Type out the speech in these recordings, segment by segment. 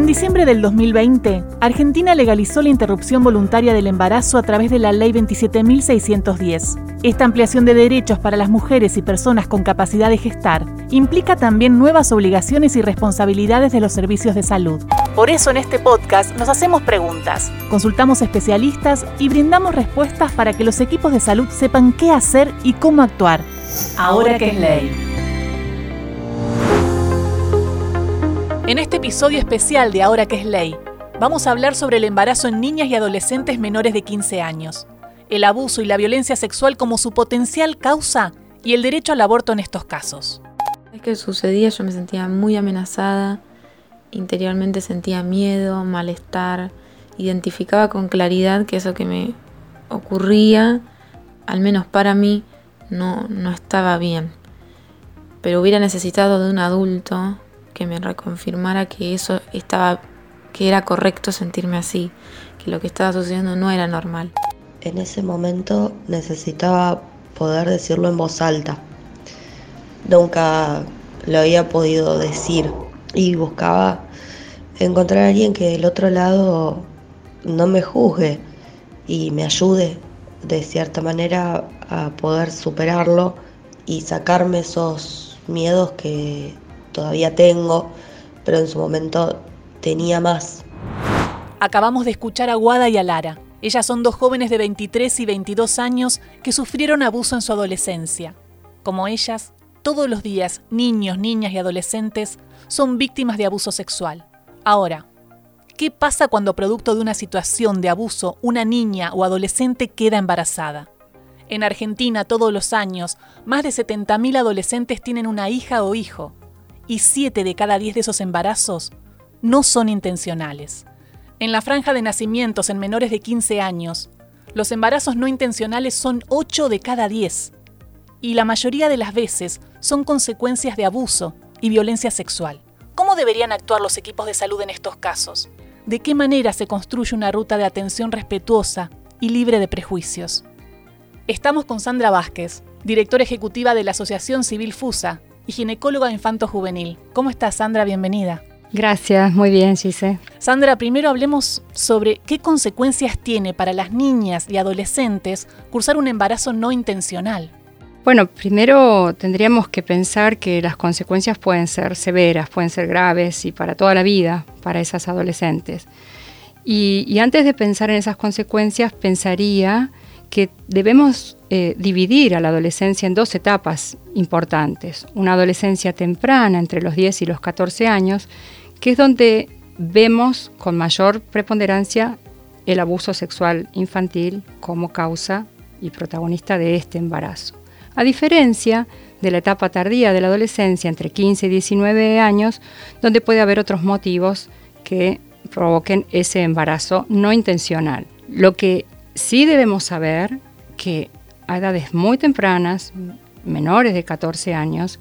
En diciembre del 2020, Argentina legalizó la interrupción voluntaria del embarazo a través de la Ley 27.610. Esta ampliación de derechos para las mujeres y personas con capacidad de gestar implica también nuevas obligaciones y responsabilidades de los servicios de salud. Por eso en este podcast nos hacemos preguntas, consultamos especialistas y brindamos respuestas para que los equipos de salud sepan qué hacer y cómo actuar. Ahora que es ley. En este episodio especial de Ahora que es ley, vamos a hablar sobre el embarazo en niñas y adolescentes menores de 15 años, el abuso y la violencia sexual como su potencial causa y el derecho al aborto en estos casos. Es que sucedía, yo me sentía muy amenazada, interiormente sentía miedo, malestar, identificaba con claridad que eso que me ocurría, al menos para mí, no, no estaba bien. Pero hubiera necesitado de un adulto que me reconfirmara que eso estaba, que era correcto sentirme así, que lo que estaba sucediendo no era normal. En ese momento necesitaba poder decirlo en voz alta. Nunca lo había podido decir y buscaba encontrar a alguien que del otro lado no me juzgue y me ayude de cierta manera a poder superarlo y sacarme esos miedos que todavía tengo, pero en su momento tenía más. Acabamos de escuchar a Guada y a Lara. Ellas son dos jóvenes de 23 y 22 años que sufrieron abuso en su adolescencia. Como ellas, todos los días niños, niñas y adolescentes son víctimas de abuso sexual. Ahora, ¿qué pasa cuando producto de una situación de abuso una niña o adolescente queda embarazada? En Argentina todos los años, más de 70.000 adolescentes tienen una hija o hijo y 7 de cada 10 de esos embarazos no son intencionales. En la franja de nacimientos en menores de 15 años, los embarazos no intencionales son 8 de cada 10 y la mayoría de las veces son consecuencias de abuso y violencia sexual. ¿Cómo deberían actuar los equipos de salud en estos casos? ¿De qué manera se construye una ruta de atención respetuosa y libre de prejuicios? Estamos con Sandra Vázquez, directora ejecutiva de la Asociación Civil FUSA, y ginecóloga infanto-juvenil. ¿Cómo estás, Sandra? Bienvenida. Gracias, muy bien, Gise. Sandra, primero hablemos sobre qué consecuencias tiene para las niñas y adolescentes cursar un embarazo no intencional. Bueno, primero tendríamos que pensar que las consecuencias pueden ser severas, pueden ser graves y para toda la vida para esas adolescentes. Y, y antes de pensar en esas consecuencias, pensaría que debemos eh, dividir a la adolescencia en dos etapas importantes. Una adolescencia temprana, entre los 10 y los 14 años, que es donde vemos con mayor preponderancia el abuso sexual infantil como causa y protagonista de este embarazo. A diferencia de la etapa tardía de la adolescencia, entre 15 y 19 años, donde puede haber otros motivos que provoquen ese embarazo no intencional. Lo que sí debemos saber que a edades muy tempranas, menores de 14 años,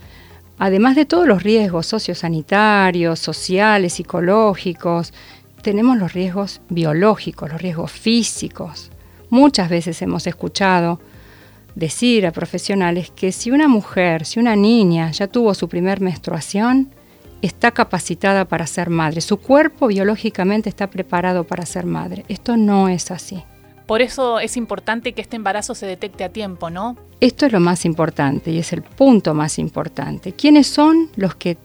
además de todos los riesgos sociosanitarios, sociales, psicológicos, tenemos los riesgos biológicos, los riesgos físicos. Muchas veces hemos escuchado decir a profesionales que si una mujer, si una niña ya tuvo su primer menstruación, está capacitada para ser madre. Su cuerpo biológicamente está preparado para ser madre. Esto no es así. Por eso es importante que este embarazo se detecte a tiempo, ¿no? Esto es lo más importante y es el punto más importante. ¿Quiénes son los que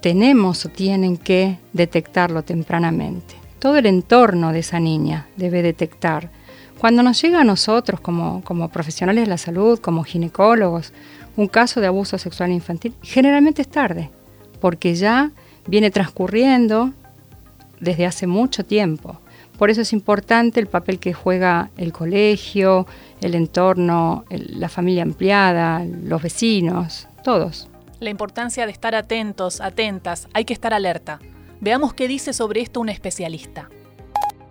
tenemos o tienen que detectarlo tempranamente? Todo el entorno de esa niña debe detectar. Cuando nos llega a nosotros como, como profesionales de la salud, como ginecólogos, un caso de abuso sexual infantil, generalmente es tarde, porque ya viene transcurriendo desde hace mucho tiempo. Por eso es importante el papel que juega el colegio, el entorno, la familia ampliada, los vecinos, todos. La importancia de estar atentos, atentas, hay que estar alerta. Veamos qué dice sobre esto un especialista.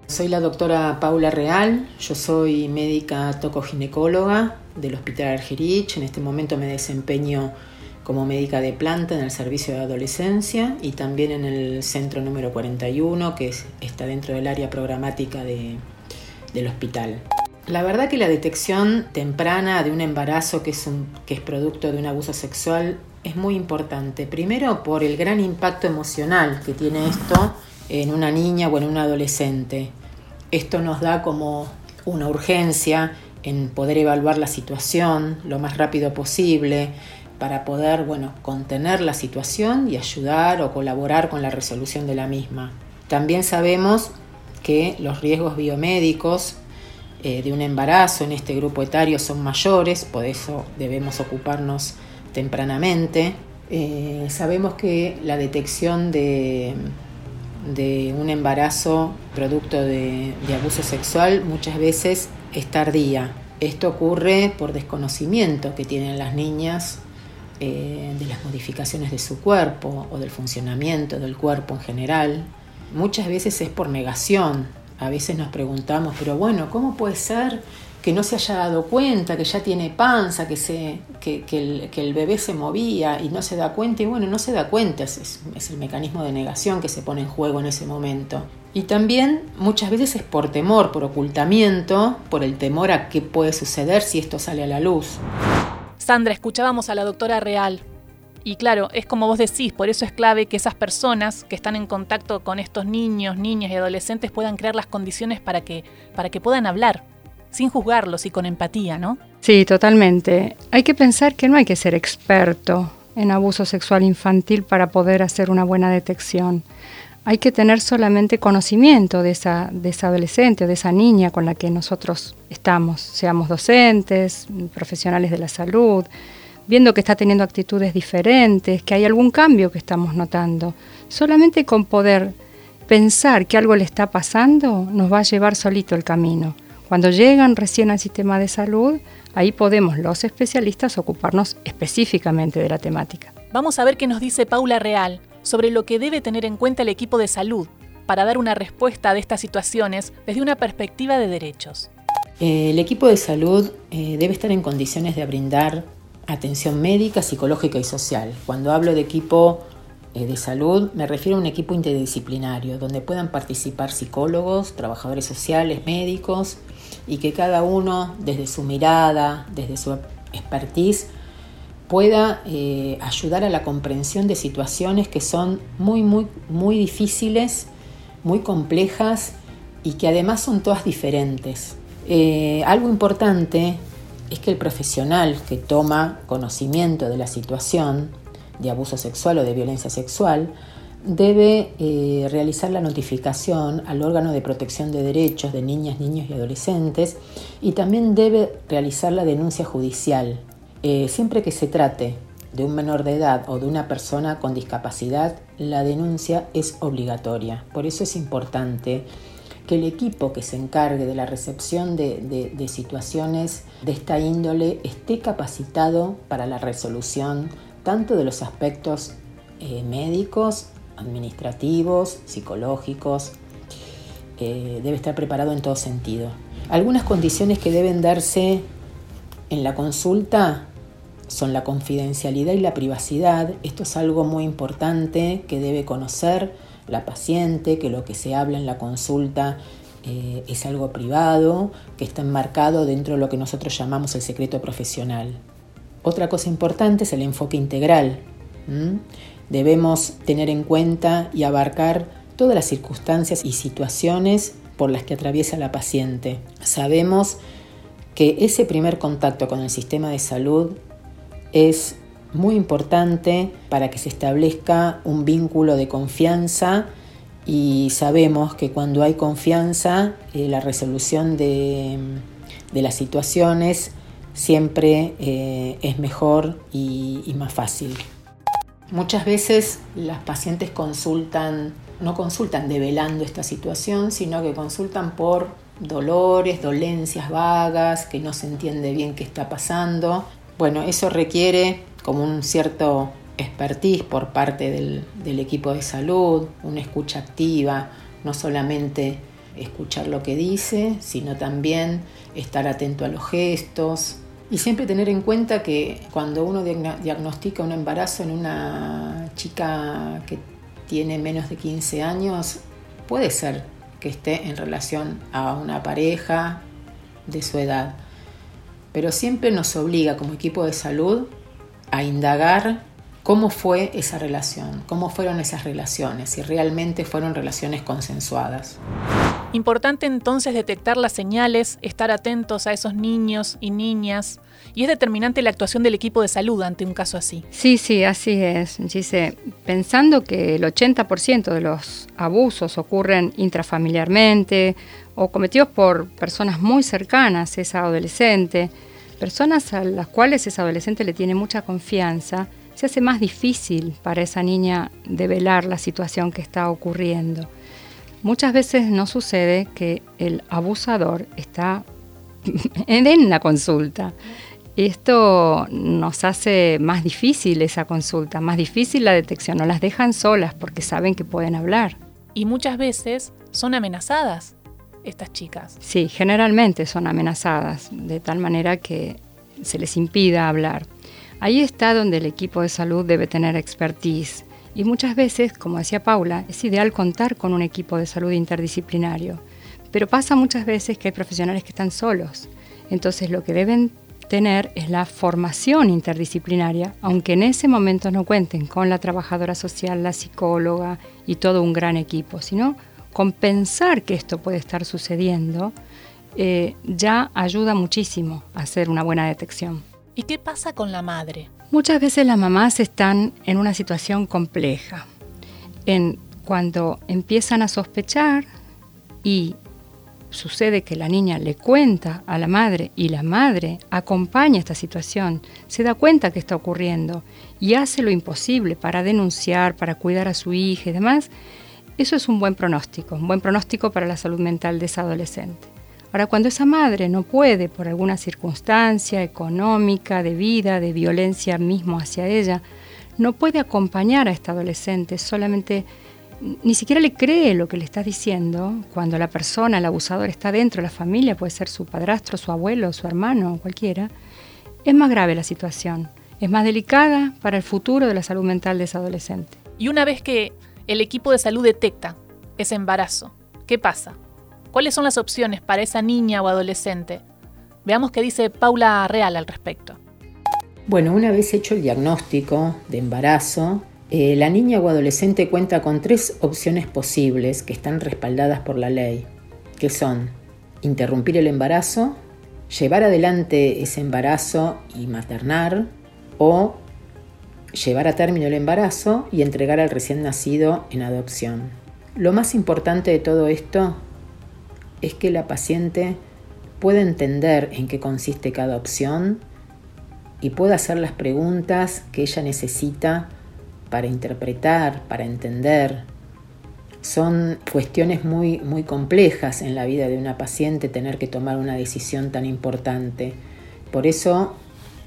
Soy la doctora Paula Real, yo soy médica tocoginecóloga del Hospital Argerich, en este momento me desempeño como médica de planta en el servicio de adolescencia y también en el centro número 41 que está dentro del área programática del hospital. La verdad que la detección temprana de un embarazo que es, que es producto de un abuso sexual es muy importante. Primero por el gran impacto emocional que tiene esto en una niña o en un adolescente. Esto nos da como una urgencia en poder evaluar la situación lo más rápido posible para poder bueno, contener la situación y ayudar o colaborar con la resolución de la misma. También sabemos que los riesgos biomédicos eh, de un embarazo en este grupo etario son mayores, por eso debemos ocuparnos tempranamente. Eh, sabemos que la detección de, de un embarazo producto de, abuso sexual muchas veces es tardía. Esto ocurre por desconocimiento que tienen las niñas eh, de las modificaciones de su cuerpo o del funcionamiento del cuerpo en general. Muchas veces es por negación. A veces nos preguntamos, pero bueno, ¿cómo puede ser que no se haya dado cuenta, que ya tiene panza, que, se, que, el, bebé se movía y no se da cuenta, y bueno, no se da cuenta, es, es, el mecanismo de negación que se pone en juego en ese momento. Y también muchas veces es por temor, por ocultamiento, por el temor a qué puede suceder si esto sale a la luz. Sandra, escuchábamos a la doctora Real. Y claro, es como vos decís, por eso es clave que esas personas que están en contacto con estos niños, niñas y adolescentes puedan crear las condiciones para que, para que puedan hablar, sin juzgarlos y con empatía, ¿no? Sí, totalmente. Hay que pensar que no hay que ser experto en abuso sexual infantil para poder hacer una buena detección. Hay que tener solamente conocimiento de esa, adolescente o de esa niña con la que nosotros estamos, seamos docentes, profesionales de la salud, viendo que está teniendo actitudes diferentes, que hay algún cambio que estamos notando. Solamente con poder pensar que algo le está pasando nos va a llevar solito el camino. Cuando llegan recién al sistema de salud, ahí podemos los especialistas ocuparnos específicamente de la temática. Vamos a ver qué nos dice Paula Real sobre lo que debe tener en cuenta el equipo de salud para dar una respuesta a estas situaciones desde una perspectiva de derechos. Eh, el equipo de salud eh, debe estar en condiciones de brindar atención médica, psicológica y social. Cuando hablo de equipo eh, de salud, me refiero a un equipo interdisciplinario, donde puedan participar psicólogos, trabajadores sociales, médicos, y que cada uno, desde su mirada, desde su expertise, pueda eh, ayudar a la comprensión de situaciones que son muy, muy, muy difíciles, muy complejas y que además son todas diferentes. Eh, algo importante es que el profesional que toma conocimiento de la situación de abuso sexual o de violencia sexual debe eh, realizar la notificación al órgano de protección de derechos de niñas, niños y adolescentes y también debe realizar la denuncia judicial. Eh, siempre que se trate de un menor de edad o de una persona con discapacidad, la denuncia es obligatoria. Por eso es importante que el equipo que se encargue de la recepción de, situaciones de esta índole esté capacitado para la resolución tanto de los aspectos eh, médicos, administrativos, psicológicos, eh, debe estar preparado en todo sentido. Algunas condiciones que deben darse en la consulta son la confidencialidad y la privacidad. Esto es algo muy importante que debe conocer la paciente, que lo que se habla en la consulta eh, es algo privado, que está enmarcado dentro de lo que nosotros llamamos el secreto profesional. Otra cosa importante es el enfoque integral. Debemos tener en cuenta y abarcar todas las circunstancias y situaciones por las que atraviesa la paciente. Sabemos que ese primer contacto con el sistema de salud es muy importante para que se establezca un vínculo de confianza y sabemos que cuando hay confianza eh, la resolución de, las situaciones siempre eh, es mejor y, más fácil. Muchas veces las pacientes consultan, no consultan develando esta situación, sino que consultan por dolores, dolencias vagas, que no se entiende bien qué está pasando. Bueno, eso requiere como un cierto expertise por parte del, equipo de salud, una escucha activa, no solamente escuchar lo que dice, sino también estar atento a los gestos y siempre tener en cuenta que cuando uno diagnostica un embarazo en una chica que tiene menos de 15 años, puede ser que esté en relación a una pareja de su edad, pero siempre nos obliga como equipo de salud a indagar cómo fue esa relación, cómo fueron esas relaciones, si realmente fueron relaciones consensuadas. Importante entonces detectar las señales, estar atentos a esos niños y niñas, y es determinante la actuación del equipo de salud ante un caso así. Sí, sí, así es. Pensando que el 80% de los abusos ocurren intrafamiliarmente o cometidos por personas muy cercanas a esa adolescente, personas a las cuales esa adolescente le tiene mucha confianza, se hace más difícil para esa niña develar la situación que está ocurriendo. Muchas veces no sucede que el abusador está en la consulta. Esto nos hace más difícil esa consulta, más difícil la detección. No las dejan solas porque saben que pueden hablar. Y muchas veces son amenazadas estas chicas. Sí, generalmente son amenazadas, de tal manera que se les impida hablar. Ahí está donde el equipo de salud debe tener expertise. Y muchas veces, como decía Paula, es ideal contar con un equipo de salud interdisciplinario. Pero pasa muchas veces que hay profesionales que están solos. Entonces lo que deben tener es la formación interdisciplinaria, aunque en ese momento no cuenten con la trabajadora social, la psicóloga y todo un gran equipo, sino compensar que esto puede estar sucediendo, eh, ya ayuda muchísimo a hacer una buena detección. ¿Y qué pasa con la madre? Muchas veces las mamás están en una situación compleja. Cuando empiezan a sospechar y sucede que la niña le cuenta a la madre y la madre acompaña esta situación, se da cuenta que está ocurriendo y hace lo imposible para denunciar, para cuidar a su hija y demás, eso es un buen pronóstico, un buen pronóstico para la salud mental de esa adolescente. Ahora, cuando esa madre no puede, por alguna circunstancia económica, de vida, de violencia mismo hacia ella, no puede acompañar a esta adolescente, solamente ni siquiera le cree lo que le está diciendo, cuando la persona, el abusador, está dentro de la familia, puede ser su padrastro, su abuelo, su hermano, cualquiera, es más grave la situación, es más delicada para el futuro de la salud mental de esa adolescente. Y una vez que el equipo de salud detecta ese embarazo, ¿qué pasa? ¿Cuáles son las opciones para esa niña o adolescente? Veamos qué dice Paula Real al respecto. Bueno, una vez hecho el diagnóstico de embarazo, eh, la niña o adolescente cuenta con tres opciones posibles que están respaldadas por la ley, que son interrumpir el embarazo, llevar adelante ese embarazo y maternar, o llevar a término el embarazo y entregar al recién nacido en adopción. Lo más importante de todo esto es que la paciente pueda entender en qué consiste cada opción y pueda hacer las preguntas que ella necesita para interpretar, para entender. Son cuestiones muy, muy complejas en la vida de una paciente tener que tomar una decisión tan importante. Por eso,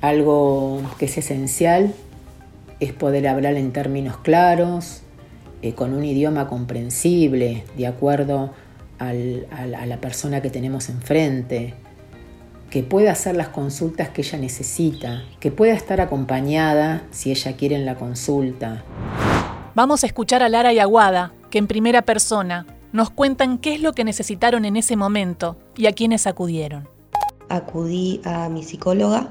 algo que es esencial es poder hablar en términos claros, eh, con un idioma comprensible, de acuerdo a la persona que tenemos enfrente, que pueda hacer las consultas que ella necesita, que pueda estar acompañada si ella quiere en la consulta. Vamos a escuchar a Lara y Aguada, que en primera persona nos cuentan qué es lo que necesitaron en ese momento y a quiénes acudieron. Acudí a mi psicóloga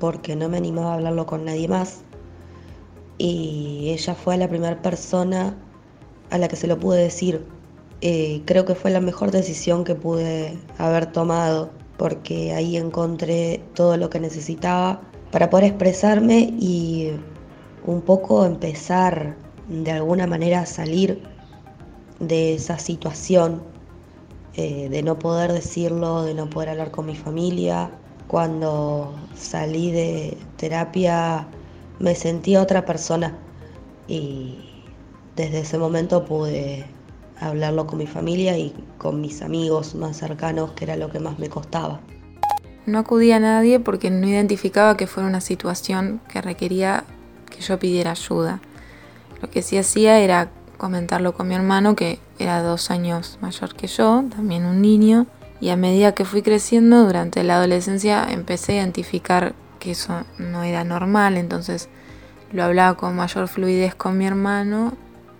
porque no me animaba a hablarlo con nadie más y ella fue la primera persona a la que se lo pude decir eh, creo que fue la mejor decisión que pude haber tomado porque ahí encontré todo lo que necesitaba para poder expresarme y un poco empezar de alguna manera a salir de esa situación eh, de no poder decirlo, de no poder hablar con mi familia. Cuando salí de terapia me sentí otra persona y desde ese momento pude hablarlo con mi familia y con mis amigos más cercanos, que era lo que más me costaba. No acudí a nadie porque no identificaba que fuera una situación que requería que yo pidiera ayuda. Lo que sí hacía era comentarlo con mi hermano, que era dos años mayor que yo, también un niño, y a medida que fui creciendo durante la adolescencia empecé a identificar que eso no era normal, entonces lo hablaba con mayor fluidez con mi hermano,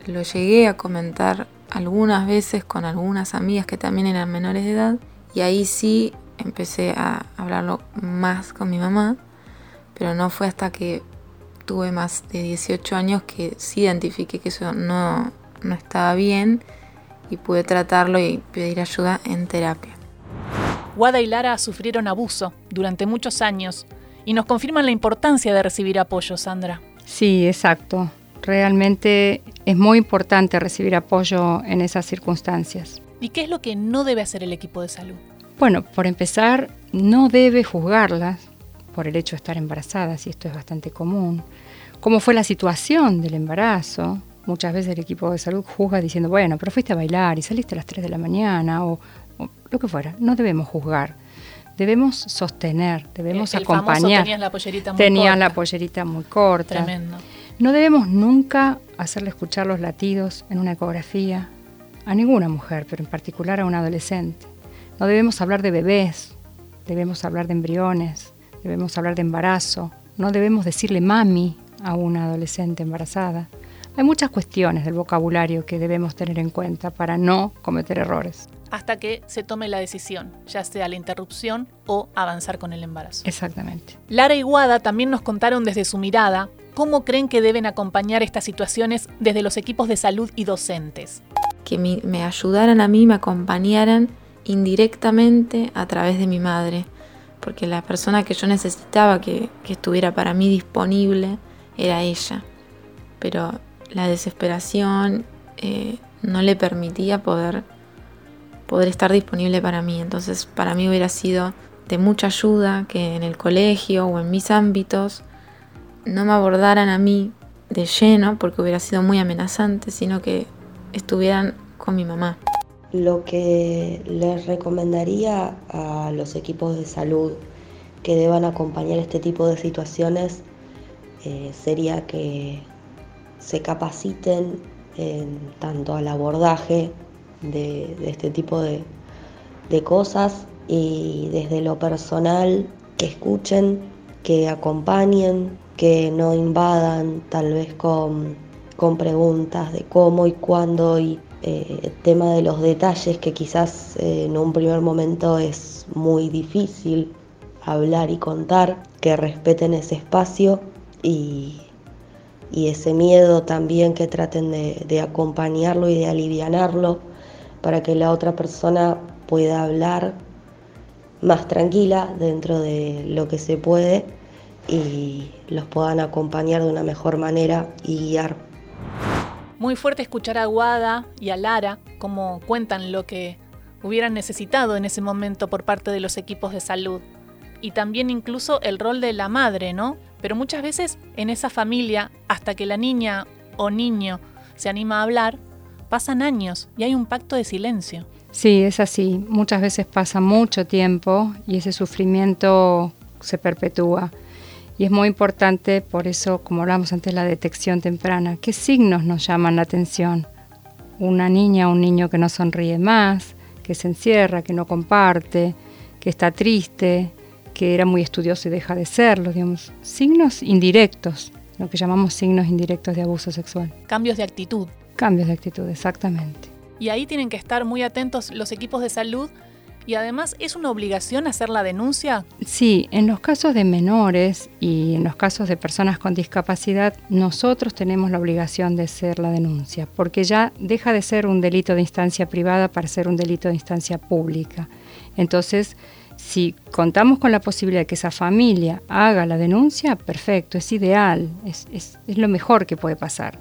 lo llegué a comentar algunas veces con algunas amigas que también eran menores de edad y ahí sí empecé a hablarlo más con mi mamá, pero no fue hasta que tuve más de 18 años que sí identifiqué que eso no, no estaba bien y pude tratarlo y pedir ayuda en terapia. Wada y Lara sufrieron abuso durante muchos años y nos confirman la importancia de recibir apoyo, Sandra. Sí, exacto. Realmente es muy importante recibir apoyo en esas circunstancias. ¿Y qué es lo que no debe hacer el equipo de salud? Bueno, por empezar, no debe juzgarlas por el hecho de estar embarazadas, y esto es bastante común. ¿Cómo fue la situación del embarazo? Muchas veces el equipo de salud juzga diciendo, bueno, pero fuiste a bailar y saliste a las 3 de la mañana o, lo que fuera. No debemos juzgar. Debemos sostener, debemos acompañar. tenías la pollerita muy tenías la pollerita muy corta. Tremendo. No debemos nunca hacerle escuchar los latidos en una ecografía a ninguna mujer, pero en particular a un adolescente. No debemos hablar de bebés, debemos hablar de embriones, debemos hablar de embarazo, no debemos decirle mami a una adolescente embarazada. Hay muchas cuestiones del vocabulario que debemos tener en cuenta para no cometer errores. Hasta que se tome la decisión, ya sea la interrupción o avanzar con el embarazo. Exactamente. Lara y Guada también nos contaron desde su mirada cómo creen que deben acompañar estas situaciones desde los equipos de salud y docentes. Que me ayudaran a mí, me acompañaran indirectamente a través de mi madre, porque la persona que yo necesitaba que, estuviera para mí disponible era ella, pero la desesperación eh, no le permitía poder, poder estar disponible para mí, entonces para mí hubiera sido de mucha ayuda que en el colegio o en mis ámbitos no me abordaran a mí de lleno porque hubiera sido muy amenazante, sino que estuvieran con mi mamá. Lo que les recomendaría a los equipos de salud que deban acompañar este tipo de situaciones eh, sería que se capaciten en tanto al abordaje de, este tipo de cosas y desde lo personal que escuchen, que acompañen, que no invadan tal vez con, con preguntas de cómo y cuándo y eh, tema de los detalles que quizás eh, en un primer momento es muy difícil hablar y contar, que respeten ese espacio y, ese miedo también que traten de, de, acompañarlo y de alivianarlo para que la otra persona pueda hablar más tranquila dentro de lo que se puede y los puedan acompañar de una mejor manera y guiar. Muy fuerte escuchar a Guada y a Lara como cuentan lo que hubieran necesitado en ese momento por parte de los equipos de salud. Y también incluso el rol de la madre, ¿no? Pero muchas veces en esa familia, hasta que la niña o niño se anima a hablar, pasan años y hay un pacto de silencio. Sí, es así. Muchas veces pasa mucho tiempo y ese sufrimiento se perpetúa. Y es muy importante, por eso, como hablamos antes, la detección temprana. ¿Qué signos nos llaman la atención? Una niña o un niño que no sonríe más, que se encierra, que no comparte, que está triste, que era muy estudioso y deja de serlo, digamos. Signos indirectos, lo que llamamos signos indirectos de abuso sexual. Cambios de actitud. Cambios de actitud, exactamente. Y ahí tienen que estar muy atentos los equipos de salud y además, ¿es una obligación hacer la denuncia? Sí, en los casos de menores y en los casos de personas con discapacidad, nosotros tenemos la obligación de hacer la denuncia, porque ya deja de ser un delito de instancia privada para ser un delito de instancia pública. Entonces, si contamos con la posibilidad de que esa familia haga la denuncia, perfecto, es ideal, es, es, es lo mejor que puede pasar.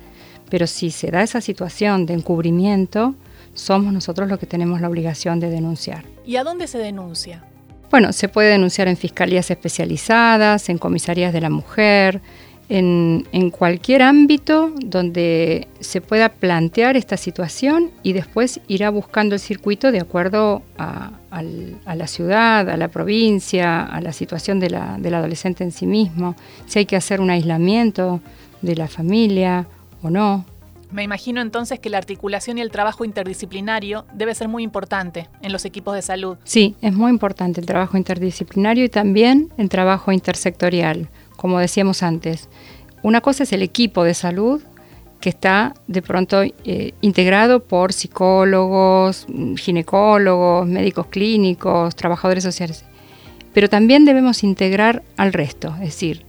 Pero si se da esa situación de encubrimiento, somos nosotros los que tenemos la obligación de denunciar. ¿Y a dónde se denuncia? Bueno, se puede denunciar en fiscalías especializadas, en comisarías de la mujer, en, cualquier ámbito donde se pueda plantear esta situación y después irá buscando el circuito de acuerdo a, la ciudad, a la provincia, a la situación de la, del adolescente en sí mismo, si hay que hacer un aislamiento de la familia o no. Me imagino entonces que la articulación y el trabajo interdisciplinario debe ser muy importante en los equipos de salud. Sí, es muy importante el trabajo interdisciplinario y también el trabajo intersectorial, como decíamos antes. Una cosa es el equipo de salud que está de pronto eh, integrado por psicólogos, ginecólogos, médicos clínicos, trabajadores sociales. Pero también debemos integrar al resto, es decir,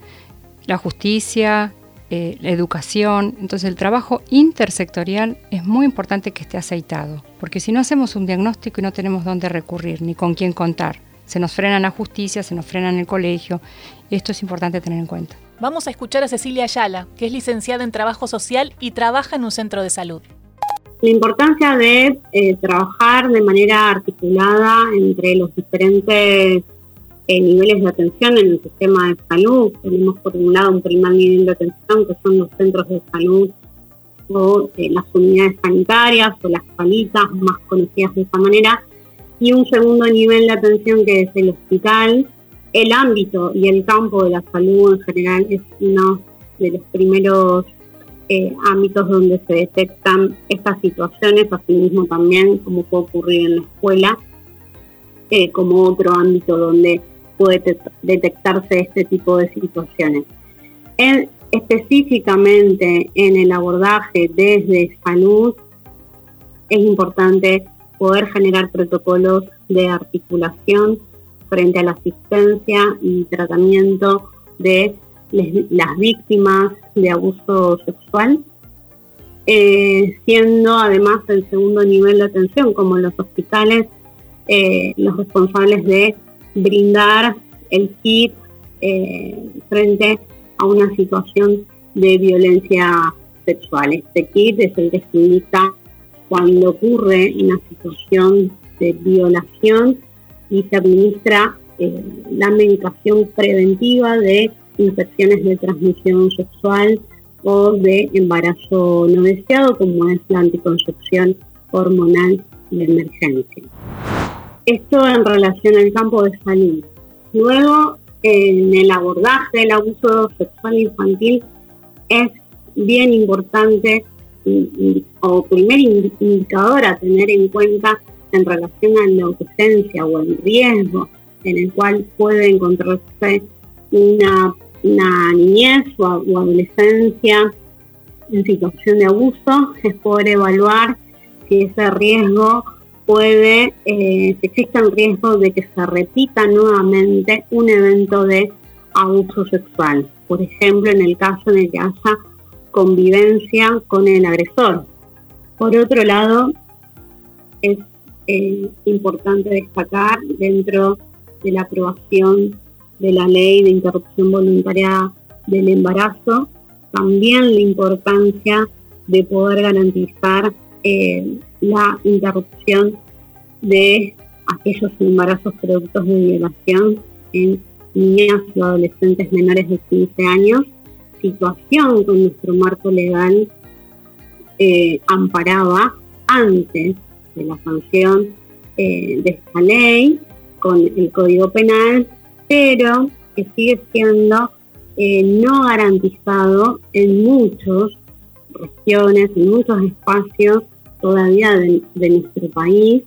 la justicia, eh, educación. Entonces el trabajo intersectorial es muy importante que esté aceitado, porque si no hacemos un diagnóstico y no tenemos dónde recurrir ni con quién contar, se nos frena la justicia, se nos frena en el colegio, esto es importante tener en cuenta. Vamos a escuchar a Cecilia Ayala, que es licenciada en Trabajo Social y trabaja en un centro de salud. La importancia de eh, trabajar de manera articulada entre los diferentes eh, niveles de atención en el sistema de salud. Tenemos por un lado un primer nivel de atención que son los centros de salud o eh, las unidades sanitarias o las palitas más conocidas de esta manera, y un segundo nivel de atención que es el hospital. El ámbito y el campo de la salud en general es uno de los primeros eh, ámbitos donde se detectan estas situaciones, asimismo también como puede ocurrir en la escuela, como otro ámbito donde puede detectarse este tipo de situaciones. específicamente en el abordaje desde salud, es importante poder generar protocolos de articulación frente a la asistencia y tratamiento de las víctimas de abuso sexual, eh, siendo además el segundo nivel de atención, como los hospitales, eh, los responsables de brindar el kit eh, frente a una situación de violencia sexual. Este kit es el que se indica cuando ocurre una situación de violación y se administra eh, la medicación preventiva de infecciones de transmisión sexual o de embarazo no deseado, como es la anticoncepción hormonal de emergencia. Esto en relación al campo de salud. Luego, en el abordaje del abuso sexual infantil es bien importante o primer indicador a tener en cuenta en relación a la ausencia o el riesgo en el cual puede encontrarse una, niñez o, o adolescencia en situación de abuso, es poder evaluar si ese riesgo puede, eh, si existe el riesgo de que se repita nuevamente un evento de abuso sexual. Por ejemplo, en el caso de que haya convivencia con el agresor. Por otro lado, es eh, importante destacar dentro de la aprobación de la ley de interrupción voluntaria del embarazo, también la importancia de poder garantizar eh, la interrupción de aquellos embarazos productos de violación en niñas y adolescentes menores de 15 años, situación que nuestro marco legal eh, amparaba antes de la sanción eh, de esta ley con el Código Penal, pero que sigue siendo eh, no garantizado en muchas regiones, en muchos espacios todavía de, nuestro país.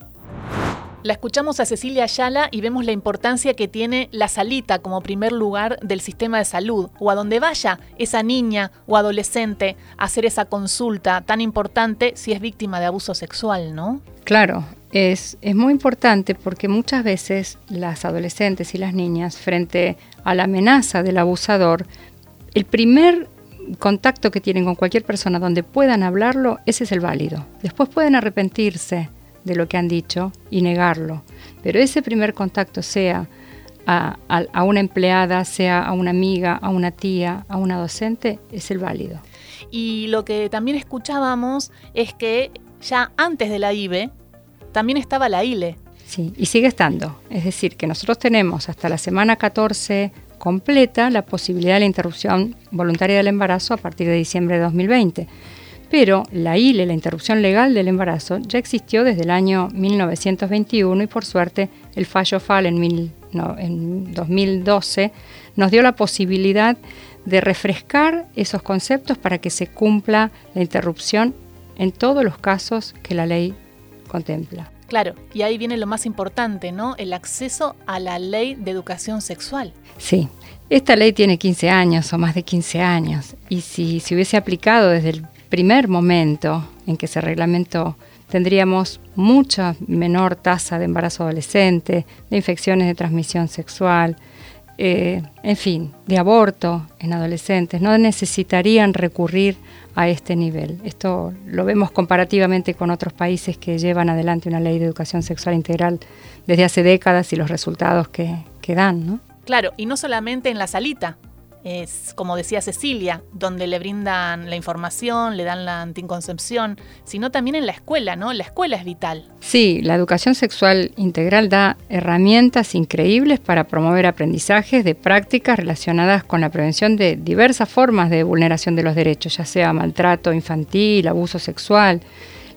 La escuchamos a Cecilia Ayala y vemos la importancia que tiene la salita como primer lugar del sistema de salud, o a donde vaya esa niña o adolescente a hacer esa consulta tan importante si es víctima de abuso sexual, ¿no? Claro, es, es muy importante porque muchas veces las adolescentes y las niñas, frente a la amenaza del abusador, el primer contacto que tienen con cualquier persona donde puedan hablarlo, ese es el válido. Después pueden arrepentirse de lo que han dicho y negarlo, pero ese primer contacto sea a, una empleada, sea a una amiga, a una tía, a una docente, es el válido. Y lo que también escuchábamos es que ya antes de la IBE también estaba la ILE. Sí, y sigue estando. Es decir, que nosotros tenemos hasta la semana 14 completa la posibilidad de la interrupción voluntaria del embarazo a partir de diciembre de 2020. Pero la ILE, la interrupción legal del embarazo, ya existió desde el año 1921 y por suerte el fallo FAL en, en 2012 nos dio la posibilidad de refrescar esos conceptos para que se cumpla la interrupción en todos los casos que la ley contempla. Claro, y ahí viene lo más importante, ¿no? El acceso a la ley de educación sexual. Sí, esta ley tiene 15 años o más de 15 años y si se hubiese aplicado desde el primer momento en que se reglamentó, tendríamos mucha menor tasa de embarazo adolescente, de infecciones de transmisión sexual, eh, en fin, de aborto en adolescentes, no necesitarían recurrir a este nivel. Esto lo vemos comparativamente con otros países que llevan adelante una ley de educación sexual integral desde hace décadas y los resultados que, que dan. ¿no? Claro, y no solamente en la salita, como decía Cecilia, donde le brindan la información, le dan la anticoncepción, sino también en la escuela, ¿no? La escuela es vital. Sí, la educación sexual integral da herramientas increíbles para promover aprendizajes de prácticas relacionadas con la prevención de diversas formas de vulneración de los derechos, ya sea maltrato infantil, abuso sexual.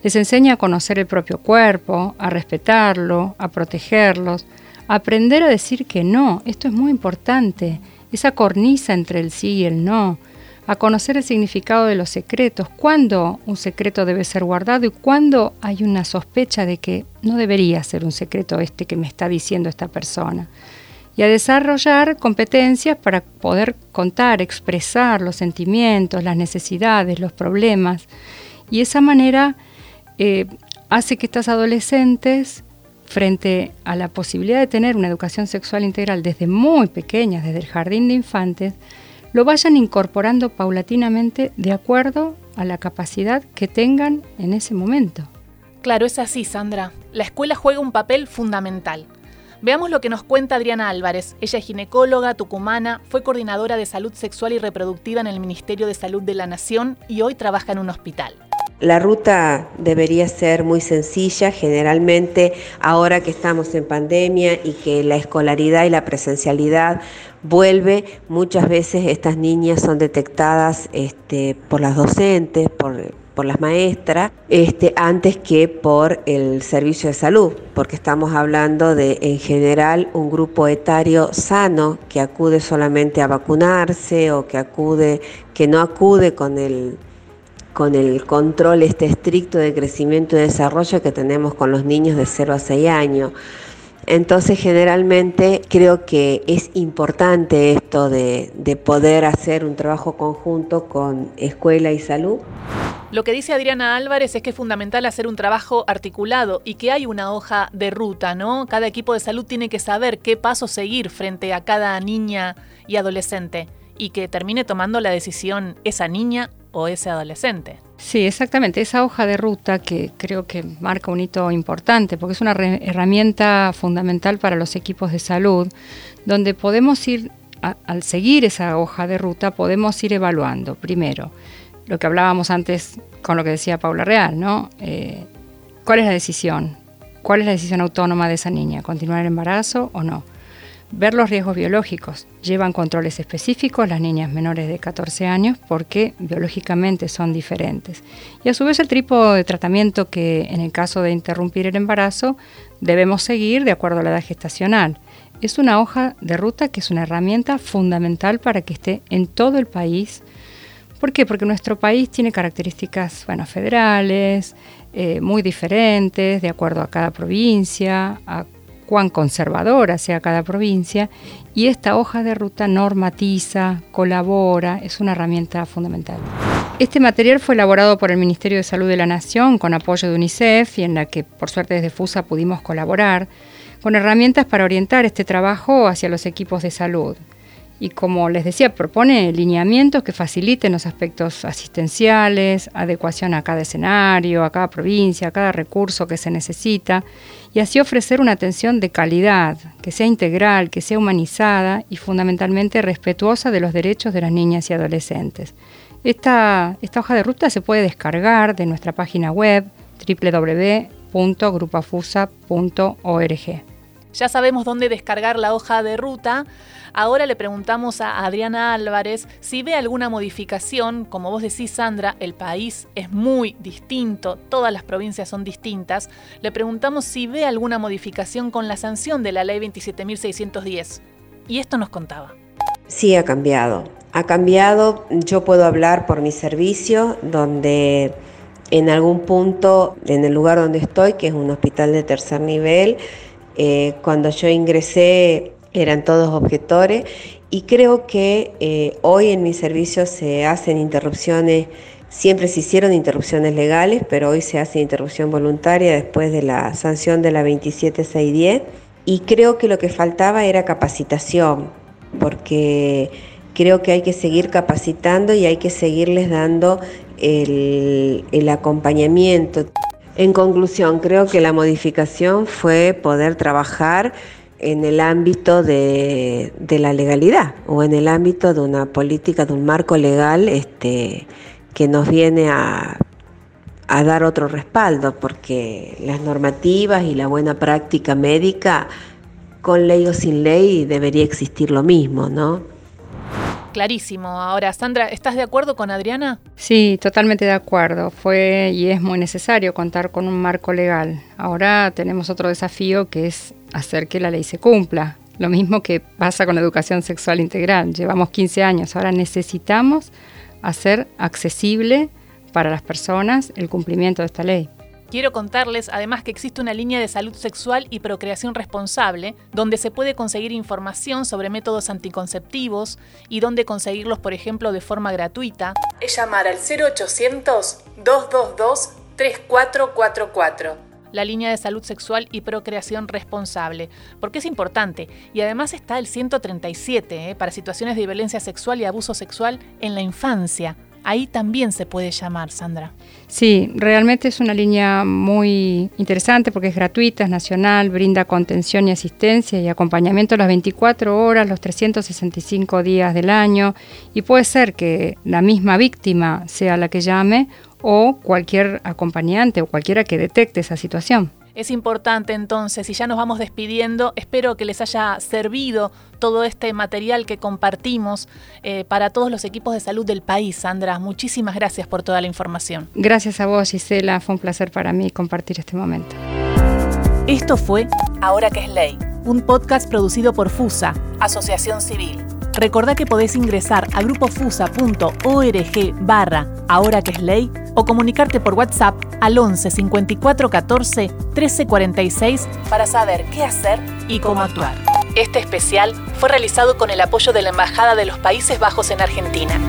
Les enseña a conocer el propio cuerpo, a respetarlo, a protegerlos, aprender a decir que no. Esto es muy importante esa cornisa entre el sí y el no, a conocer el significado de los secretos, cuándo un secreto debe ser guardado y cuándo hay una sospecha de que no debería ser un secreto este que me está diciendo esta persona. Y a desarrollar competencias para poder contar, expresar los sentimientos, las necesidades, los problemas. Y esa manera eh, hace que estas adolescentes frente a la posibilidad de tener una educación sexual integral desde muy pequeñas, desde el jardín de infantes, lo vayan incorporando paulatinamente de acuerdo a la capacidad que tengan en ese momento. Claro, es así, Sandra. La escuela juega un papel fundamental. Veamos lo que nos cuenta Adriana Álvarez. Ella es ginecóloga tucumana, fue coordinadora de salud sexual y reproductiva en el Ministerio de Salud de la Nación y hoy trabaja en un hospital. La ruta debería ser muy sencilla, generalmente ahora que estamos en pandemia y que la escolaridad y la presencialidad vuelve, muchas veces estas niñas son detectadas este, por las docentes, por, las maestras, este, antes que por el servicio de salud, porque estamos hablando de en general un grupo etario sano que acude solamente a vacunarse o que acude, que no acude con el con el control este estricto de crecimiento y desarrollo que tenemos con los niños de 0 a 6 años. Entonces generalmente creo que es importante esto de, de, poder hacer un trabajo conjunto con escuela y salud. Lo que dice Adriana Álvarez es que es fundamental hacer un trabajo articulado y que hay una hoja de ruta, ¿no? Cada equipo de salud tiene que saber qué paso seguir frente a cada niña y adolescente y que termine tomando la decisión esa niña o ese adolescente. Sí, exactamente. Esa hoja de ruta que creo que marca un hito importante, porque es una herramienta fundamental para los equipos de salud, donde podemos ir, al seguir esa hoja de ruta, podemos ir evaluando, primero, lo que hablábamos antes con lo que decía Paula Real, ¿no? Eh, ¿Cuál es la decisión? ¿Cuál es la decisión autónoma de esa niña? ¿Continuar el embarazo o no? Ver los riesgos biológicos. Llevan controles específicos las niñas menores de 14 años porque biológicamente son diferentes. Y a su vez el tipo de tratamiento que en el caso de interrumpir el embarazo debemos seguir de acuerdo a la edad gestacional. Es una hoja de ruta que es una herramienta fundamental para que esté en todo el país. ¿Por qué? Porque nuestro país tiene características bueno, federales, eh, muy diferentes, de acuerdo a cada provincia, a cuán conservadora sea cada provincia y esta hoja de ruta normatiza, colabora, es una herramienta fundamental. Este material fue elaborado por el Ministerio de Salud de la Nación con apoyo de UNICEF y en la que por suerte desde FUSA pudimos colaborar con herramientas para orientar este trabajo hacia los equipos de salud y como les decía, propone lineamientos que faciliten los aspectos asistenciales, adecuación a cada escenario, a cada provincia, a cada recurso que se necesita, y así ofrecer una atención de calidad, que sea integral, que sea humanizada y fundamentalmente respetuosa de los derechos de las niñas y adolescentes. Esta, hoja de ruta se puede descargar de nuestra página web www.grupafusa.org. Ya sabemos dónde descargar la hoja de ruta. Ahora le preguntamos a Adriana Álvarez si ve alguna modificación. Como vos decís, Sandra, el país es muy distinto, todas las provincias son distintas. Le preguntamos si ve alguna modificación con la sanción de la ley 27.610. Y esto nos contaba. Sí, ha cambiado. Ha cambiado, yo puedo hablar por mi servicio, donde en algún punto, en el lugar donde estoy, que es un hospital de tercer nivel, eh, cuando yo ingresé eran todos objetores y creo que eh, hoy en mi servicio se hacen interrupciones, siempre se hicieron interrupciones legales, pero hoy se hace interrupción voluntaria después de la sanción de la 27610 y creo que lo que faltaba era capacitación porque creo que hay que seguir capacitando y hay que seguirles dando el, el acompañamiento. En conclusión, creo que la modificación fue poder trabajar en el ámbito de, la legalidad o en el ámbito de una política, de un marco legal este, que nos viene a dar otro respaldo, porque las normativas y la buena práctica médica, con ley o sin ley, debería existir lo mismo, ¿no? Clarísimo. Ahora, Sandra, ¿estás de acuerdo con Adriana? Sí, totalmente de acuerdo. Fue y es muy necesario contar con un marco legal. Ahora tenemos otro desafío que es hacer que la ley se cumpla. Lo mismo que pasa con la educación sexual integral. Llevamos 15 años, ahora necesitamos hacer accesible para las personas el cumplimiento de esta ley. Quiero contarles además que existe una línea de salud sexual y procreación responsable, donde se puede conseguir información sobre métodos anticonceptivos y dónde conseguirlos, por ejemplo, de forma gratuita. Es llamar al 0800-222-3444 la línea de salud sexual y procreación responsable, porque es importante. Y además está el 137 ¿eh? para situaciones de violencia sexual y abuso sexual en la infancia ahí también se puede llamar, Sandra. Sí, realmente es una línea muy interesante porque es gratuita, es nacional, brinda contención y asistencia y acompañamiento las 24 horas, los 365 días del año y puede ser que la misma víctima sea la que llame o cualquier acompañante o cualquiera que detecte esa situación. Es importante entonces, y ya nos vamos despidiendo, espero que les haya servido todo este material que compartimos eh, para todos los equipos de salud del país. Sandra, muchísimas gracias por toda la información. Gracias a vos, Gisela, fue un placer para mí compartir este momento. Esto fue Ahora que es ley, un podcast producido por FUSA, Asociación Civil. Recordá que podés ingresar a grupofusa.org barra ahora que es ley o comunicarte por WhatsApp al 11 54 14 13 46 para saber qué hacer y cómo actuar. Este especial fue realizado con el apoyo de la Embajada de los Países Bajos en Argentina.